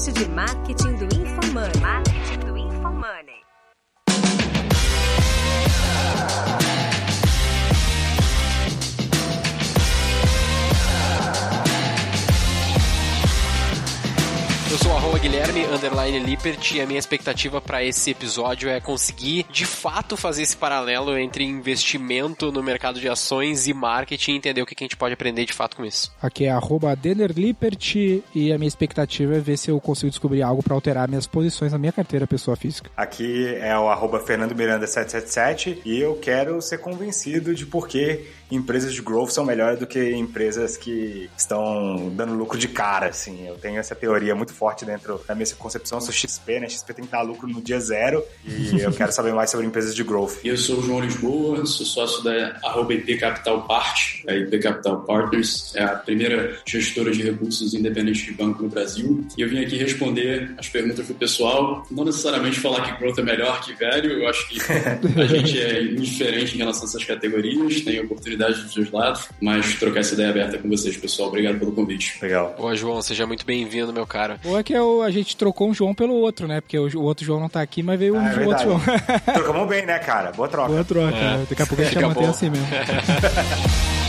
podcast de marketing Guilherme, underline Lippert, e a minha expectativa para esse episódio é conseguir, de fato, fazer esse paralelo entre investimento no mercado de ações e marketing e entender o que a gente pode aprender de fato com isso. Aqui é arroba Lippert, e a minha expectativa é ver se eu consigo descobrir algo para alterar minhas posições na minha carteira pessoa física. Aqui é o arroba Fernando Miranda 777 e eu quero ser convencido de por que empresas de growth são melhores do que empresas que estão dando lucro de cara, assim. Eu tenho essa teoria muito forte dentro da minha concepção. Eu sou XP, né? XP tem que dar lucro no dia zero e eu quero saber mais sobre empresas de growth. Eu sou o João Lisboa, sou sócio da arroba IP Capital Part, a IP Capital Partners, é a primeira gestora de recursos independentes de banco no Brasil. E eu vim aqui responder as perguntas do pessoal, não necessariamente falar que growth é melhor que velho, eu acho que a gente é indiferente em relação a essas categorias, tem oportunidade dos dois lados, mas trocar essa ideia aberta com vocês, pessoal. Obrigado pelo convite. Legal. Boa, João, seja muito bem-vindo, meu cara. Boa que é o, a gente trocou um João pelo outro, né? Porque o, o outro João não tá aqui, mas veio ah, um é outro João. Trocamos bem, né, cara? Boa troca. Boa troca. É. Daqui a pouco a gente vai manter assim mesmo.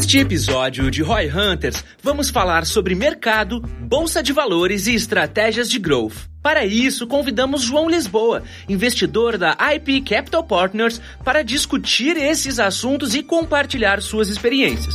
Neste episódio de Roy Hunters, vamos falar sobre mercado, bolsa de valores e estratégias de growth. Para isso, convidamos João Lisboa, investidor da IP Capital Partners, para discutir esses assuntos e compartilhar suas experiências.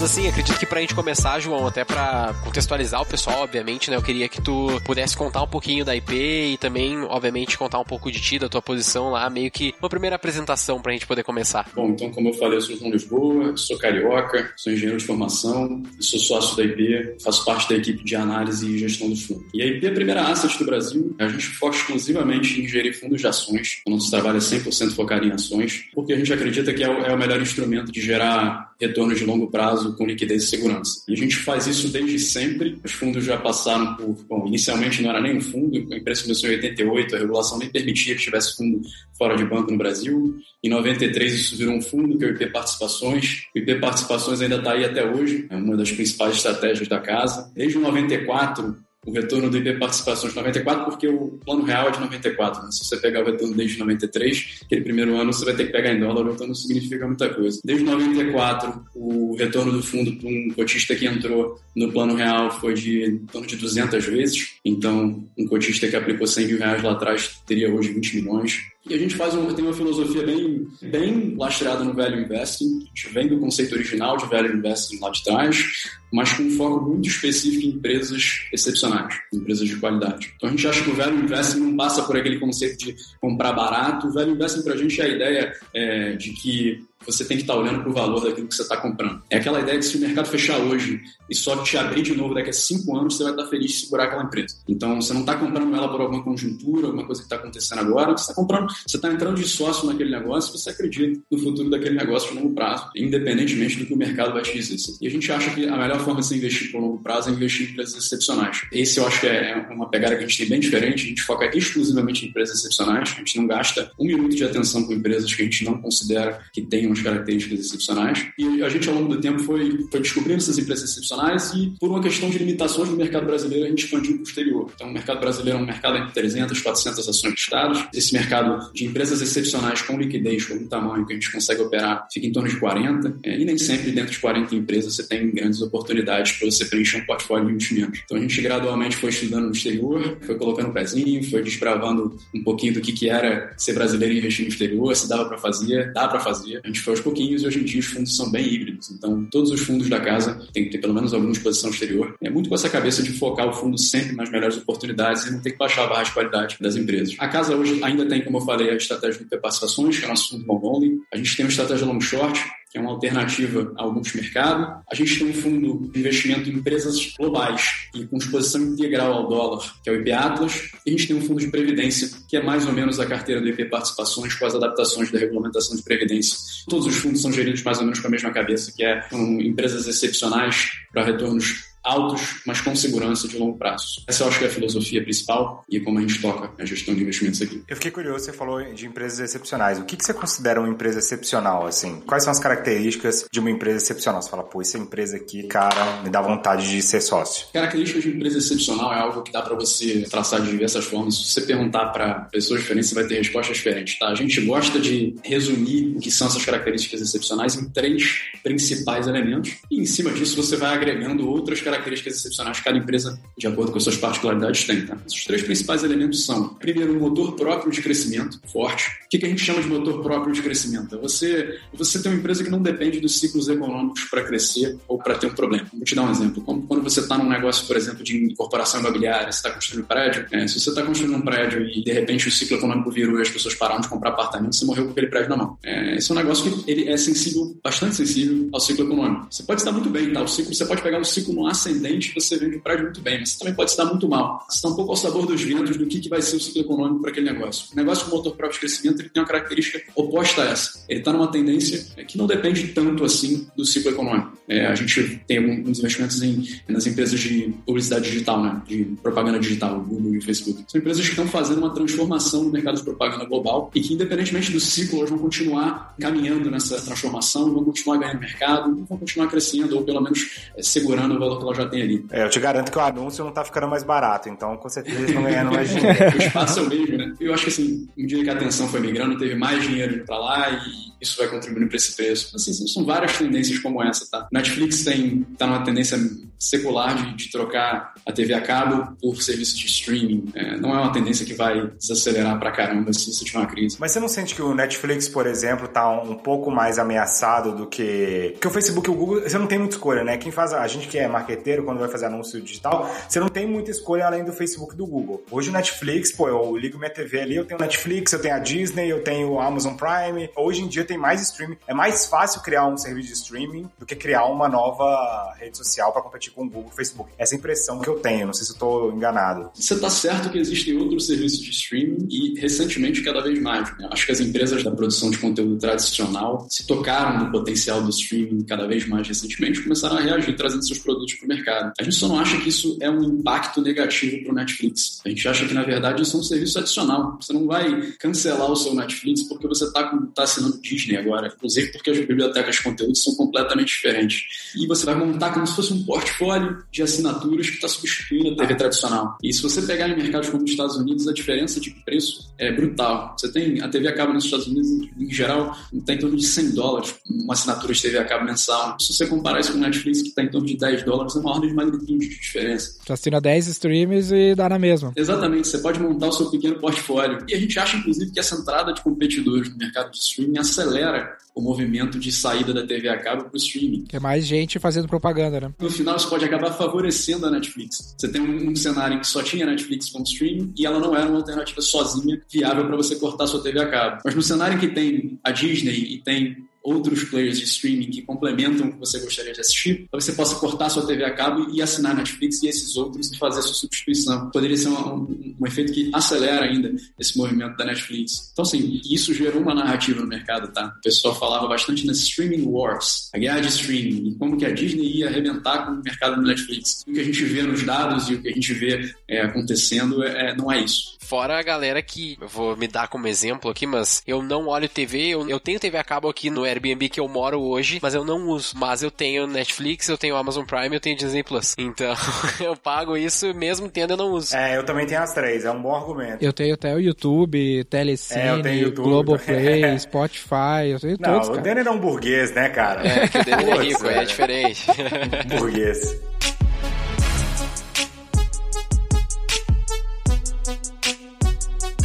Mas assim, acredito que pra gente começar, João, até pra contextualizar o pessoal, obviamente, né? Eu queria que tu pudesse contar um pouquinho da IP e também, obviamente, contar um pouco de ti, da tua posição lá, meio que uma primeira apresentação pra gente poder começar. Bom, então, como eu falei, eu sou João Lisboa, sou carioca, sou engenheiro de formação, sou sócio da IP, faço parte da equipe de análise e gestão do fundo. E a IP é a primeira asset do Brasil, a gente foca exclusivamente em gerir fundos de ações, o nosso trabalho é 100% focado em ações, porque a gente acredita que é o, é melhor instrumento de gerar retornos de longo prazo com liquidez e segurança. E a gente faz isso desde sempre. Os fundos já passaram por. Bom, inicialmente não era nem um fundo, a empresa começou em 88, a regulação nem permitia que tivesse fundo fora de banco no Brasil. Em 93 isso virou um fundo, que é o IP Participações. O IP Participações ainda está aí até hoje, é uma das principais estratégias da casa. Desde 94, o retorno do IP Participações 94, porque o plano real é de 94. Né? Se você pegar o retorno desde 93, aquele primeiro ano você vai ter que pegar em dólar, então não significa muita coisa. Desde 94, o retorno do fundo para um cotista que entrou no plano real foi de torno de 200 vezes. Então, um cotista que aplicou 100 mil reais lá atrás teria hoje 20 milhões. E a gente faz um, tem uma filosofia bem, bem lastreada no value investing. A gente vem do conceito original de value investing lá de trás, mas com um foco muito específico em empresas excepcionais, empresas de qualidade. Então a gente acha que o value investing não passa por aquele conceito de comprar barato. O value investing para a gente é a ideia é, de que você tem que estar olhando para o valor daquilo que você está comprando. É aquela ideia que se o mercado fechar hoje e só te abrir de novo daqui a cinco anos, você vai estar feliz de segurar aquela empresa. Então, você não está comprando ela por alguma conjuntura, alguma coisa que está acontecendo agora, você está comprando, você está entrando de sócio naquele negócio, você acredita no futuro daquele negócio de longo prazo, independentemente do que o mercado vai te dizer. E a gente acha que a melhor forma de se investir por longo prazo é investir em empresas excepcionais. Esse eu acho que é, é uma pegada que a gente tem bem diferente, a gente foca exclusivamente em empresas excepcionais, a gente não gasta um minuto de atenção com empresas que a gente não considera que tenham umas características excepcionais. E a gente, ao longo do tempo, foi, foi descobrindo essas empresas excepcionais e, por uma questão de limitações do mercado brasileiro, a gente expandiu para o exterior. Então, o mercado brasileiro é um mercado entre 300 e 400 ações listadas. Esse mercado de empresas excepcionais com liquidez, com um tamanho que a gente consegue operar, fica em torno de 40. É, e nem sempre dentro de 40 empresas você tem grandes oportunidades para você preencher um portfólio de investimentos. Então, a gente gradualmente foi estudando no exterior, foi colocando o pezinho, foi desbravando um pouquinho do que, que era ser brasileiro e investir no exterior, se dava para fazer, dá para fazer. A gente foi aos pouquinhos e hoje em dia os fundos são bem híbridos. Então, todos os fundos da casa têm que ter pelo menos alguma exposição exterior. É muito com essa cabeça de focar o fundo sempre nas melhores oportunidades e não ter que baixar a barra de qualidade das empresas. A casa hoje ainda tem, como eu falei, a estratégia de participações, que é nosso fundo bond only. A gente tem uma estratégia long short, que é uma alternativa ao multimercado. A gente tem um fundo de investimento em empresas globais e com exposição integral ao dólar, que é o IP Atlas. E a gente tem um fundo de previdência, que é mais ou menos a carteira do IP Participações com as adaptações da regulamentação de previdência. Todos os fundos são geridos mais ou menos com a mesma cabeça, que é com empresas excepcionais para retornos altos, mas com segurança de longo prazo. Essa eu acho que é a filosofia principal e como a gente toca a gestão de investimentos aqui. Eu fiquei curioso, você falou de empresas excepcionais. O que, que você considera uma empresa excepcional, assim? Quais são as características de uma empresa excepcional? Você fala, pô, essa empresa aqui, cara, me dá vontade de ser sócio. Características de empresa excepcional é algo que dá para você traçar de diversas formas. Se você perguntar para pessoas diferentes, você vai ter respostas diferentes, tá? A gente gosta de resumir o que são essas características excepcionais em três principais elementos e em cima disso você vai agregando outras características excepcionais que cada empresa, de acordo com as suas particularidades, tem, tá? Os três principais elementos são, primeiro, um motor próprio de crescimento forte. O que, a gente chama de motor próprio de crescimento? É você, você tem uma empresa que não depende dos ciclos econômicos para crescer ou para ter um problema. Vou te dar um exemplo. Como quando você está num negócio, por exemplo, de incorporação imobiliária, você está construindo um prédio, é, se você está construindo um prédio e de repente o ciclo econômico virou e as pessoas pararam de comprar apartamento, você morreu com aquele prédio na mão. É, esse é um negócio que ele é sensível, bastante sensível ao ciclo econômico. Você pode estar muito bem, tá? O ciclo, você pode pegar um ciclo no ascendente você vende o prédio muito bem, mas você também pode estar muito mal. Você está um pouco ao sabor dos ventos do que, que vai ser o ciclo econômico para aquele negócio. O negócio com motor próprio de crescimento ele tem uma característica oposta a essa. Ele está numa tendência que não depende tanto assim do ciclo econômico. É, a gente tem alguns investimentos em, nas empresas de publicidade digital, né? de propaganda digital, Google e Facebook. São empresas que estão fazendo uma transformação no mercado de propaganda global e que, independentemente do ciclo, elas vão continuar caminhando nessa transformação, vão continuar ganhando mercado, vão continuar crescendo ou pelo menos é, segurando o valor já tem ali. É, eu te garanto que o anúncio não está ficando mais barato, então com certeza eles estão ganhando mais dinheiro. o espaço é o mesmo, né? Eu acho que assim, um dia que a atenção foi migrando, teve mais dinheiro indo para lá e isso vai contribuindo para esse preço. Assim, são várias tendências como essa, tá? Netflix tem tá numa tendência secular de, de trocar a TV a cabo por serviço de streaming. É, não é uma tendência que vai desacelerar pra caramba se você tiver uma crise. Mas você não sente que o Netflix, por exemplo, tá um pouco mais ameaçado do que. Porque o Facebook e o Google, você não tem muita escolha, né? Quem faz. A gente que é marqueteiro, quando vai fazer anúncio digital, você não tem muita escolha além do Facebook e do Google. Hoje o Netflix, pô, eu ligo minha TV ali, eu tenho Netflix, eu tenho a Disney, eu tenho o Amazon Prime. Hoje em dia tem mais streaming. É mais fácil criar um serviço de streaming do que criar uma nova rede social para competir com o Google e o Facebook. Essa é impressão que eu tenho, não sei se eu tô enganado. Você tá certo que existem outros serviços de streaming e recentemente cada vez mais. Né? Acho que as empresas da produção de conteúdo tradicional se tocaram no potencial do streaming cada vez mais recentemente, começaram a reagir trazendo seus produtos para mercado. A gente só não acha que isso é um impacto negativo para o Netflix. A gente acha que na verdade isso é um serviço adicional. Você não vai cancelar o seu Netflix porque você está tá assinando Disney agora, inclusive porque as bibliotecas de conteúdo são completamente diferentes. E você vai montar como se fosse um portfólio de assinaturas que está substituindo a TV tradicional. E se você pegar em mercados como os Estados Unidos, a diferença de preço é brutal. Você tem a TV a cabo nos Estados Unidos, em geral, está em torno de 100 dólares uma assinatura de TV a cabo mensal. Se você comparar isso com o Netflix, que está em torno de 10 dólares, uma ordem de magnitude de diferença. Você assina 10 streams e dá na mesma. Exatamente, você pode montar o seu pequeno portfólio. E a gente acha, inclusive, que essa entrada de competidores no mercado de streaming acelera o movimento de saída da TV a cabo para o streaming. Que é mais gente fazendo propaganda, né? No final, isso pode acabar favorecendo a Netflix. Você tem um, um cenário em que só tinha Netflix como streaming e ela não era uma alternativa sozinha viável para você cortar sua TV a cabo. Mas no cenário em que tem a Disney e tem outros players de streaming que complementam o que você gostaria de assistir, então você possa cortar sua TV a cabo e assinar Netflix e esses outros e fazer sua substituição. Poderia ser um, um, um, efeito que acelera ainda esse movimento da Netflix. Então, assim, isso gerou uma narrativa no mercado, tá? O pessoal falava bastante nas streaming wars, a guerra de streaming, e como que a Disney ia arrebentar com o mercado do Netflix. O que a gente vê nos dados e o que a gente vê é, acontecendo é, não é isso. Fora a galera que, eu vou me dar como exemplo aqui, mas eu não olho TV, eu, eu tenho TV a cabo aqui no Airbnb que eu moro hoje, mas eu não uso. Mas eu tenho Netflix, eu tenho Amazon Prime, eu tenho Disney Plus. Então, eu pago isso mesmo tendo eu não uso. É, eu também tenho as três, é um bom argumento. Eu tenho até o YouTube, Telecine, é, YouTube. Globoplay, Spotify, eu tenho não, todos, cara. o Denner é um burguês, né, cara? É, que o Denner é rico, é diferente. burguês.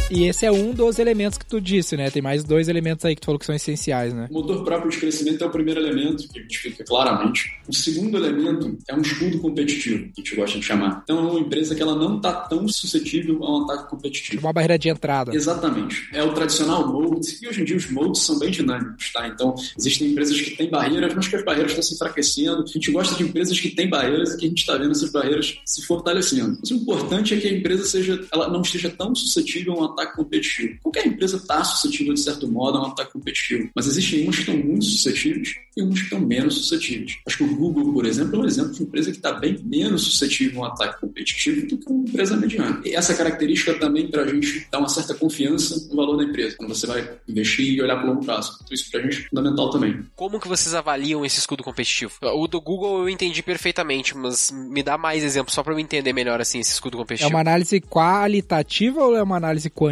E esse é um dos elementos que tu disse, né? Tem mais dois elementos aí que tu falou que são essenciais, né? O motor próprio de crescimento é o primeiro elemento, que a gente fica claramente. O segundo elemento é um escudo competitivo, que a gente gosta de chamar. Então, é uma empresa que ela não está tão suscetível a um ataque competitivo. Uma barreira de entrada. Exatamente. É o tradicional mode, e hoje em dia os modes são bem dinâmicos, tá? Então, existem empresas que têm barreiras, mas que as barreiras estão se enfraquecendo. A gente gosta de empresas que têm barreiras e que a gente está vendo essas barreiras se fortalecendo. Mas o importante é que a empresa seja, ela não esteja tão suscetível a um ataque competitivo. Qualquer empresa está suscetível, de certo modo, a um ataque competitivo. Mas existem umas que estão muito suscetíveis e umas que estão menos suscetíveis. Acho que o Google, por exemplo, é um exemplo de uma empresa que está bem menos suscetível a um ataque competitivo do que uma empresa mediana. E essa característica também para a gente dá uma certa confiança no valor da empresa, quando você vai investir e olhar para o longo prazo. Então isso para a gente é fundamental também. Como que vocês avaliam esse escudo competitivo? O do Google eu entendi perfeitamente, mas me dá mais exemplos só para eu entender melhor assim esse escudo É competitivo. uma análise qualitativa ou é uma análise quantitativa?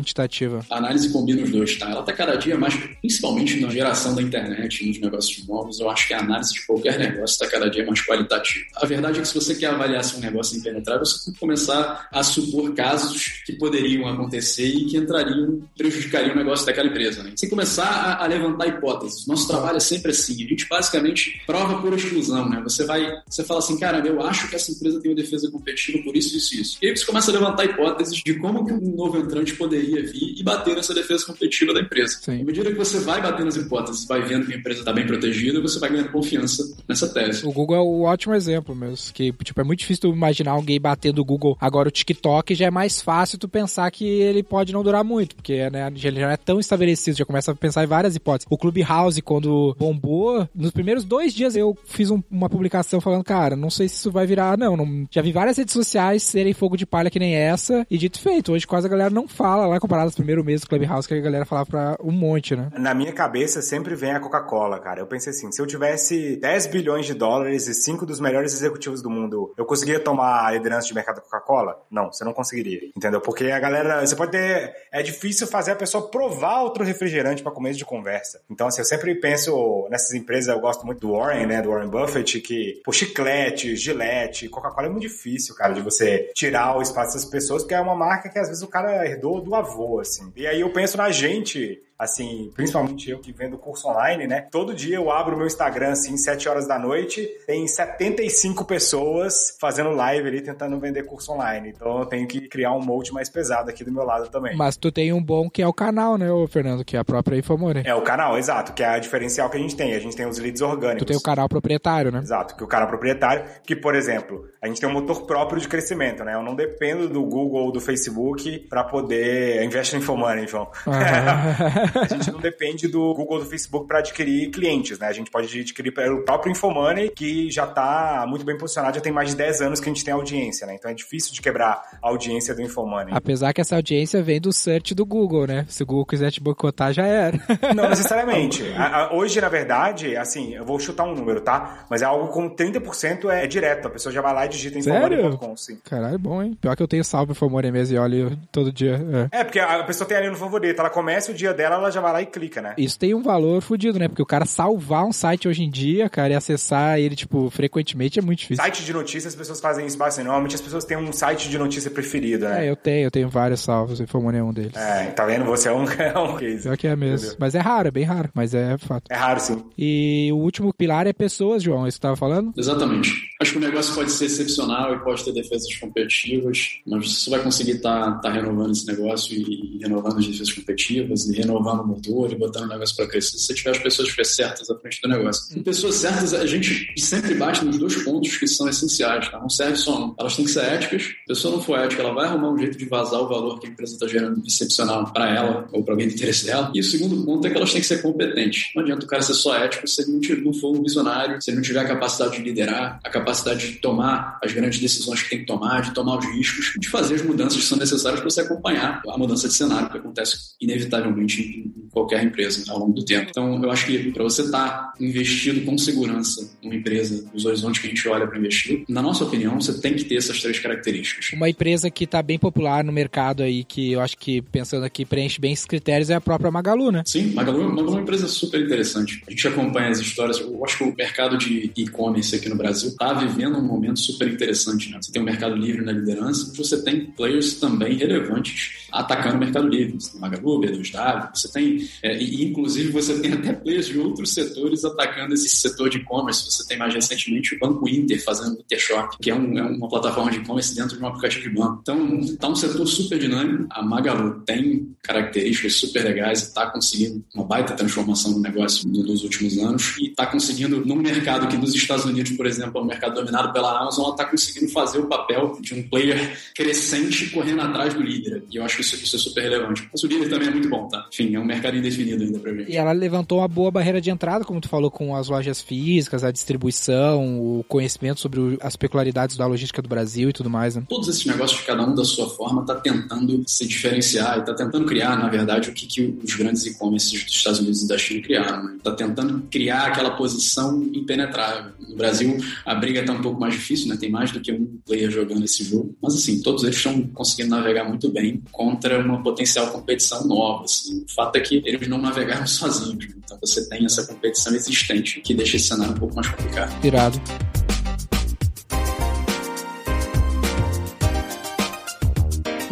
A análise combina os dois, tá? Ela está cada dia mais, principalmente na geração da internet, nos negócios novos, eu acho que a análise de qualquer negócio está cada dia mais qualitativa. A verdade é que se você quer avaliar se um negócio é impenetrável, você tem que começar a supor casos que poderiam acontecer e que entrariam, prejudicariam o negócio daquela empresa. Né? Que começar a, a levantar hipóteses. Nosso trabalho é sempre assim. A gente basicamente prova por exclusão, né? Você vai, você fala assim, cara, eu acho que essa empresa tem uma defesa competitiva por isso, isso, isso. E aí você começa a levantar hipóteses de como que um novo entrante poderia vir e bater nessa defesa competitiva da empresa. Sim. À medida que você vai batendo as hipóteses, vai vendo que a empresa está bem protegida, você vai ganhando confiança nessa tese. O Google é um ótimo exemplo mesmo. Que, tipo, é muito difícil tu imaginar alguém batendo o Google. Agora o TikTok já é mais fácil tu pensar que ele pode não durar muito, porque né, ele já é tão estabelecido, já começa a pensar em várias hipóteses. O Clubhouse, quando bombou, nos primeiros dois dias eu fiz um- uma publicação falando, cara, não sei se isso vai virar, não, não. Já vi várias redes sociais serem fogo de palha que nem essa, e dito feito, hoje quase a galera não fala lá, comparado aos primeiros meses do Clubhouse, que a galera falava pra um monte, né? Na minha cabeça sempre vem a Coca-Cola, cara. Eu pensei assim, se eu tivesse 10 bilhões de dólares e 5 dos melhores executivos do mundo, eu conseguiria tomar a liderança de mercado da Coca-Cola? Não, você não conseguiria. Entendeu? Porque a galera, você pode ter, é difícil fazer a pessoa provar outro refrigerante para começo de conversa. Então, assim, eu sempre penso nessas empresas, eu gosto muito do Warren, né, do Warren Buffett, que, pô, chiclete, gilete, Coca-Cola é muito difícil, cara, de você tirar o espaço dessas pessoas, porque é uma marca que às vezes o cara herdou do assim. E aí eu penso na gente, assim, principalmente eu que vendo curso online, né? Todo dia eu abro o meu Instagram, assim, 7 horas da noite, tem 75 pessoas fazendo live ali, tentando vender curso online. Então eu tenho que criar um molde mais pesado aqui do meu lado também. Mas tu tem um bom que é o canal, né, Fernando, que é a própria Infomore. É o canal, exato, que é a diferencial que a gente tem. A gente tem os leads orgânicos. Tu tem o canal proprietário, né? Exato, que o cara é proprietário, que, por exemplo, a gente tem um motor próprio de crescimento, né? Eu não dependo do Google ou do Facebook para poder. Investe no Infomoney, João. Aham. a gente não depende do Google ou do Facebook para adquirir clientes, né? A gente pode adquirir pelo próprio Infomoney, que já tá muito bem posicionado, já tem mais de 10 anos que a gente tem audiência, né? Então é difícil de quebrar a audiência do Infomoney. Apesar que essa audiência vem do search do Google, né? Se o Google quiser te boicotar, já era. Não necessariamente. A- a- hoje, na verdade, assim, eu vou chutar um número, tá? Mas é algo com 30% é direto. A pessoa já vai lá e digita infomoney.com, sim. Caralho, bom, hein? Pior que eu tenho salvo Infomore mesmo e olho todo dia. É. É, porque a pessoa tem ali no favorito, ela começa o dia dela, ela já vai lá e clica, né? Isso tem um valor fudido, né? Porque o cara salvar um site hoje em dia, cara, e acessar ele, tipo, frequentemente é muito difícil. Site de notícias, as pessoas fazem isso bastante. Normalmente as pessoas têm um site de notícia preferido, né? É, eu tenho, eu tenho vários salvos, Infomore é um deles. É, tá vendo? Você é um, é um case. Pior que é mesmo. Entendeu? Mas é raro, é bem raro, mas é fato. É raro, sim. E o último pilar é pessoas, João, é isso que tu tava falando? Exatamente. Acho que o negócio pode ser excepcional e pode ter defesas competitivas, mas você vai conseguir estar renovando esse negócio e, e renovando as defesas competitivas e renovando o motor e botando o negócio para crescer. Se você tiver as pessoas certas à frente do negócio. E pessoas certas, a gente sempre bate nos dois pontos que são essenciais, tá? Não serve só um. Elas têm que ser éticas. Se a pessoa não for ética, ela vai arrumar um jeito de vazar o valor que a empresa está gerando excepcional para ela ou para alguém do interesse dela. E o segundo ponto é que elas têm que ser competentes. Não adianta o cara ser só ético se ele não for um visionário, se ele não tiver a capacidade de liderar, a capacidade de tomar as grandes decisões que tem que tomar, de tomar os riscos, de fazer as mudanças que são necessárias para você acompanhar a mudança de cenário que acontece inevitavelmente em qualquer empresa ao longo do tempo. Então, eu acho que para você estar investido com segurança numa empresa, nos horizontes que a gente olha para investir, na nossa opinião, você tem que ter essas três características. Uma empresa que tá bem popular no mercado aí, que eu acho que, pensando aqui, preenche bem esses critérios, é a própria Magalu, né? Sim, Magalu, Magalu é uma empresa super interessante. A gente acompanha as histórias. Eu acho que o mercado de e-commerce aqui no Brasil está vivendo um momento super interessante. Né? Você tem o Mercado Livre na liderança, mas você tem players também relevantes atacando o Mercado Livre. Você tem Magalu, B2W, você tem, é, e inclusive você tem até players de outros setores atacando esse setor de e-commerce. Você tem mais recentemente o Banco Inter fazendo o Intershop, que é, um- é uma plataforma de e-commerce dentro de um aplicativo de banco. Então, está um setor super dinâmico. A Magalu tem características super legais e está conseguindo uma baita transformação no negócio nos últimos anos e está conseguindo, num mercado que nos Estados Unidos, por exemplo, é um mercado mercado dominado pela Amazon, ela está conseguindo fazer o papel de um player crescente correndo atrás do líder. E eu acho que isso, isso é super relevante. Mas o líder também é muito bom, tá? Enfim, é um mercado indefinido ainda pra gente. E ela levantou uma boa barreira de entrada, como tu falou, com as lojas físicas, a distribuição, o conhecimento sobre as peculiaridades da logística do Brasil e tudo mais, né? Todos esses negócios, cada um da sua forma, está tentando se diferenciar e está tentando criar, na verdade, o que, que os grandes e-commerces dos Estados Unidos e da China criaram. Está né? tentando criar aquela posição impenetrável. No Brasil, a briga está um pouco mais difícil, né? tem mais do que um player jogando esse jogo, mas assim, todos eles estão conseguindo navegar muito bem contra uma potencial competição nova. Assim. O fato é que eles não navegaram sozinhos, né? então você tem essa competição existente que deixa esse cenário um pouco mais complicado. Irado.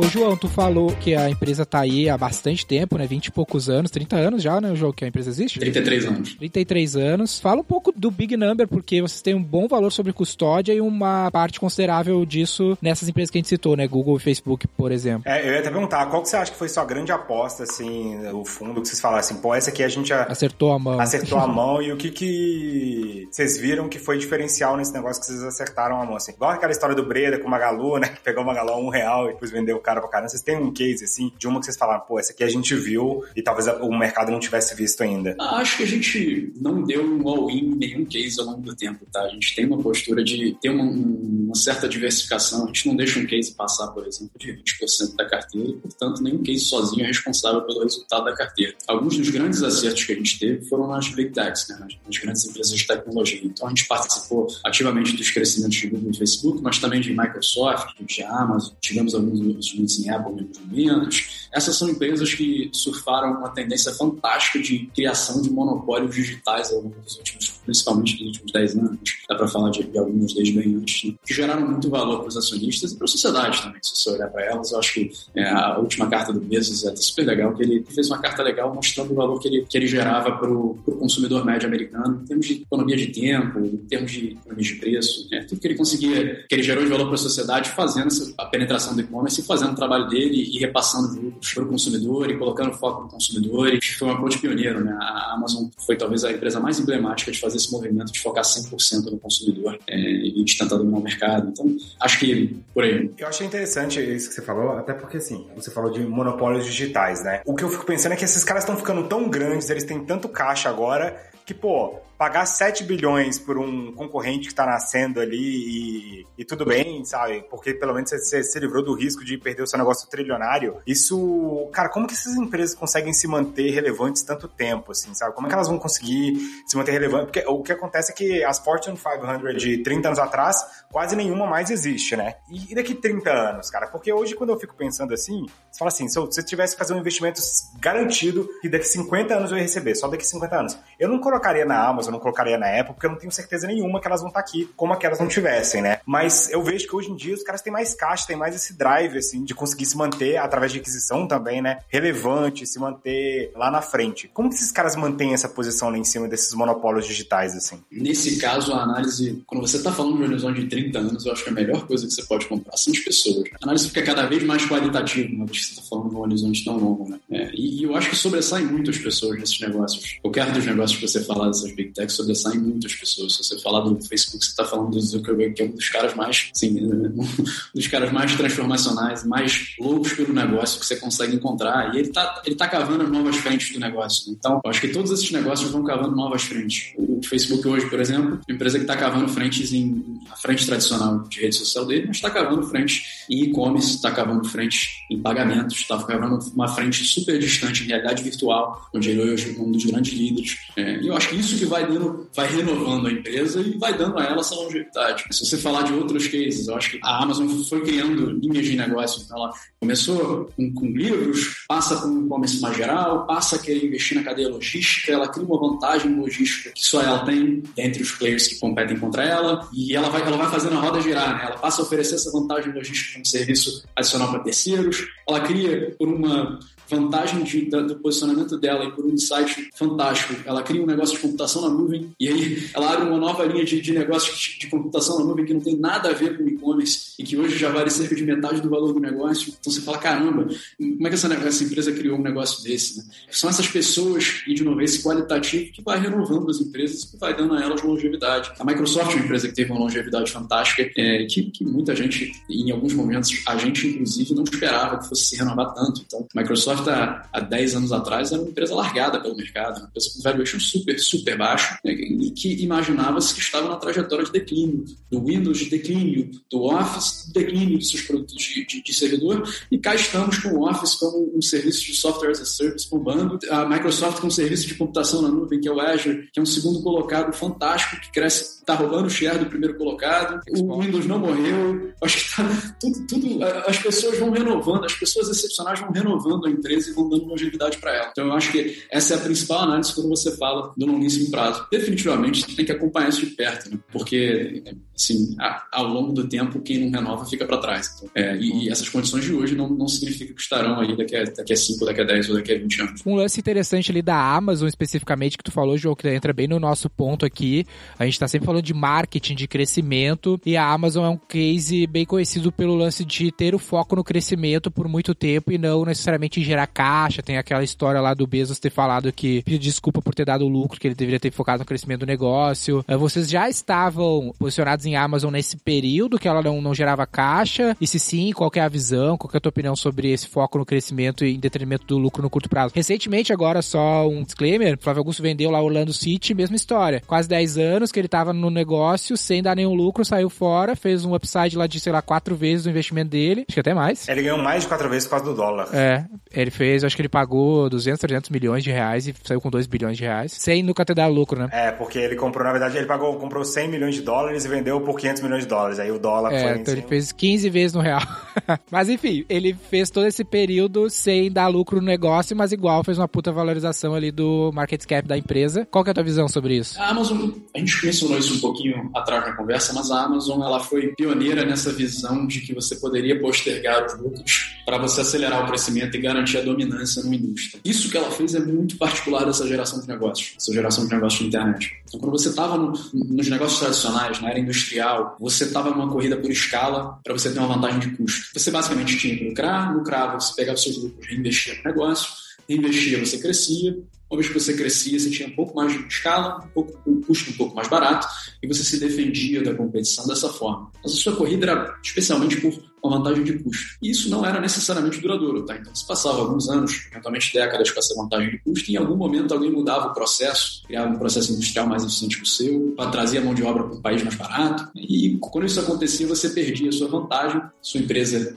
Ô, João, tu falou que a empresa tá aí há bastante tempo, né? 20 e poucos anos, 30 anos já, né, o jogo que a empresa existe? 33 anos. 33 anos. Fala um pouco do Big Number, porque vocês têm um bom valor sobre custódia e uma parte considerável disso nessas empresas que a gente citou, né? Google e Facebook, por exemplo. É, eu ia até perguntar, qual que você acha que foi sua grande aposta, assim, o fundo que vocês falaram assim, pô, essa aqui a gente já Acertou a mão. acertou a mão e o que que vocês viram que foi diferencial nesse negócio que vocês acertaram a mão, assim? Igual aquela história do Breda com o Magalu, né? Que pegou o Magalu a um real e depois vendeu o cara pra caramba. Vocês têm um case, assim, de uma que vocês falaram, pô, essa aqui a gente viu e talvez o mercado não tivesse visto ainda? Ah, Acho que a gente não deu um all-in em nenhum case ao longo do tempo, tá? A gente tem uma postura de ter uma, uma certa diversificação. A gente não deixa um case passar, por exemplo, de 20% da carteira portanto, nenhum case sozinho é responsável pelo resultado da carteira. Alguns dos grandes acertos que a gente teve foram nas big techs, né? nas, nas grandes empresas de tecnologia. Então, a gente participou ativamente dos crescimentos de Google e Facebook, mas também de Microsoft, de Amazon. Tivemos alguns investimentos em Apple em alguns momentos. Essas são empresas que surfaram uma tendência fantástica de criação de monopólios digitais ao longo dos últimos, principalmente dos últimos 10 anos. Dá para falar de, de alguns desde bem antes, né? que geraram muito valor para os acionistas e para a sociedade também. Se você olhar para elas, eu acho que é, a última carta do Bezos é super legal, que ele fez uma carta legal mostrando o valor que ele, que ele gerava para o consumidor médio americano, em termos de economia de tempo, em termos de economia de preço, né? tudo que ele conseguia, que ele gerou de valor para a sociedade fazendo a penetração do e-commerce e fazendo o trabalho dele e repassando para o consumidor e colocando foco no consumidor. E foi uma ponte pioneiro, né? A Amazon foi talvez a empresa mais emblemática de fazer esse movimento de focar 100% no consumidor é, e de tentar dominar o mercado. Então, acho que por aí. Eu achei interessante isso que você falou, até porque assim, você falou de monopólios digitais, né? O que eu fico pensando é que esses caras estão ficando tão grandes, eles têm tanto caixa agora, que, pô, pagar 7 bilhões por um concorrente que tá nascendo ali e, e tudo bem, sabe? Porque pelo menos você se livrou do risco de perder o seu negócio trilionário. Isso, cara, como que essas empresas conseguem se manter relevantes tanto tempo, assim, sabe? Como é que elas vão conseguir se manter relevantes? Porque o que acontece é que as Fortune 500 de 30 anos atrás, quase nenhuma mais existe, né? E, daqui 30 anos, cara? Porque hoje, quando eu fico pensando assim, você fala assim, se eu tivesse que fazer um investimento garantido que daqui 50 anos eu ia receber, só daqui 50 anos, eu não colocaria na Amazon, não colocaria na Apple, porque eu não tenho certeza nenhuma que elas vão estar aqui como aquelas não tivessem, né? Mas eu vejo que hoje em dia os caras têm mais caixa, têm mais esse drive, assim, de conseguir se manter através de aquisição também, né? Relevante, se manter lá na frente. Como que esses caras mantêm essa posição lá em cima desses monopólios digitais, assim? Nesse caso, a análise, quando você está falando de um horizonte de 30 anos, eu acho que a melhor coisa que você pode comprar são as pessoas. A análise fica cada vez mais qualitativa, uma vez que você está falando de um horizonte tão longo, né? É, e, eu acho que sobressaem muito as pessoas nesses negócios. Qualquer dos negócios que você falar dessas big techs sobressaem muitas pessoas. Se você falar do Facebook, você está falando do Zuckerberg, que é um dos caras mais, assim, um dos caras mais transformacionais, mais loucos pelo negócio que você consegue encontrar. E ele está ele tá cavando novas frentes do negócio. Então, eu acho que todos esses negócios vão cavando novas frentes. O Facebook hoje, por exemplo, é uma empresa que está cavando frentes em a frente tradicional de rede social dele, mas está cavando frente em e-commerce, está cavando frente em pagamentos, está cavando uma frente super distante em realidade virtual, onde ele hoje é um dos grandes líderes. É, e eu acho que isso que vai vai renovando a empresa e vai dando a ela essa longevidade. Se você falar de outros cases, eu acho que a Amazon foi criando linhas de negócio. Então, ela começou com, com livros, passa para um e-commerce mais geral, passa a querer investir na cadeia logística, ela cria uma vantagem logística que só ela tem dentre os players que competem contra ela, e ela vai, ela vai fazendo a roda girar, né? Ela passa a oferecer essa vantagem logística como serviço adicional para terceiros, ela cria por uma vantagem de, do posicionamento dela e por um insight fantástico, ela cria um negócio de computação na nuvem, e aí ela abre uma nova linha de, de negócio de, de computação na nuvem que não tem nada a ver com e-commerce e que hoje já vale cerca de metade do valor do negócio. Então você fala, caramba, como é que essa, essa empresa criou um negócio desse? Né? São essas pessoas, e de novo, esse qualitativo que vai renovando as empresas, que vai dando a elas longevidade. A Microsoft é uma empresa que teve uma longevidade fantástica, é, que, que muita gente, em alguns momentos, a gente inclusive não esperava que fosse se renovar tanto. Então, a Microsoft há, há 10 anos atrás era uma empresa largada pelo mercado, uma empresa com valuation super, super baixo, né, e que imaginava-se que estava na trajetória de declínio, do Windows de declínio, do Office de declínio dos seus produtos de, de, de servidor, e cá estamos com o Office como um serviço de software as a service bombando, a Microsoft com um serviço de computação na nuvem, que é o Azure, que é um segundo colocado fantástico, que cresce, está roubando o share do primeiro colocado, o Windows não morreu, acho que tá tudo, tudo, as pessoas vão renovando, as pessoas excepcionais vão renovando a empresa e vão dando longevidade para ela. Então eu acho que essa é a principal análise quando você fala do longuíssimo prazo. Definitivamente você tem que acompanhar isso de perto, né? porque assim, ao longo do tempo quem não renova fica para trás. Então, é, e, e, essas condições de hoje não, não significa que estarão aí daqui a, daqui a 5, daqui a 10 ou daqui a 20 anos. Um lance interessante ali da Amazon especificamente que tu falou, João, que entra bem no nosso ponto aqui. A gente está sempre falando de marketing, de crescimento, e a Amazon é um case bem conhecido pelo lance de ter o foco no crescimento por muito tempo e não necessariamente em gerar caixa. Tem aquela história lá do Bezos ter falado que pediu desculpa por ter dado lucro, que ele deveria ter focado no crescimento do negócio. Eh, vocês já estavam posicionados em Amazon nesse período que ela não, não gerava caixa? E se sim, qual é a visão? Qual é a tua opinião sobre esse foco no crescimento em detrimento do lucro no curto prazo? Recentemente, agora só um disclaimer, Flávio Augusto vendeu lá Orlando City, mesma história. Quase 10 anos que ele tava no negócio sem dar nenhum lucro, saiu fora, fez um upside lá de, sei lá, quatro vezes o investimento dele, acho que até mais. Ele ganhou mais de quatro vezes por causa do dólar. É, ele fez, acho que ele pagou 200, 300 milhões de reais e saiu com 2 bilhões de reais, sem nunca ter dado lucro, né? É, porque ele comprou, na verdade, ele pagou, comprou 100 milhões de dólares e vendeu por 500 milhões de dólares. Aí o dólar é, foi. Então ele fez 15 vezes no real. mas enfim, ele fez todo esse período sem dar lucro no negócio, mas igual fez uma puta valorização ali do market cap da empresa. Qual que é a tua visão sobre isso? A Amazon, a gente mencionou isso um pouquinho atrás na conversa, mas a Amazon ela foi pioneira nessa visão de que você poderia postergar os lucros para você acelerar o crescimento e garantir a dominância numa indústria. Isso que ela fez é muito particular dessa geração de negócios, essa geração de negócios de internet. Então, quando você estava no, nos negócios tradicionais, na era industrial, você estava numa corrida por escala para você ter uma vantagem de custo. Você basicamente tinha que lucrar, lucrava, você pegava seus lucros, reinvestia no negócio, reinvestia, você crescia, uma vez que você crescia, você tinha um pouco mais de escala, um, pouco, um custo um pouco mais barato, e você se defendia da competição dessa forma. Mas a sua corrida era especialmente por uma vantagem de custo. E isso não era necessariamente duradouro, tá? Então, se passava alguns anos, eventualmente décadas com essa vantagem de custo, e em algum momento alguém mudava o processo, criava um processo industrial mais eficiente que o seu, para trazer a mão de obra para um país mais barato. E quando isso acontecia, você perdia a sua vantagem, sua empresa,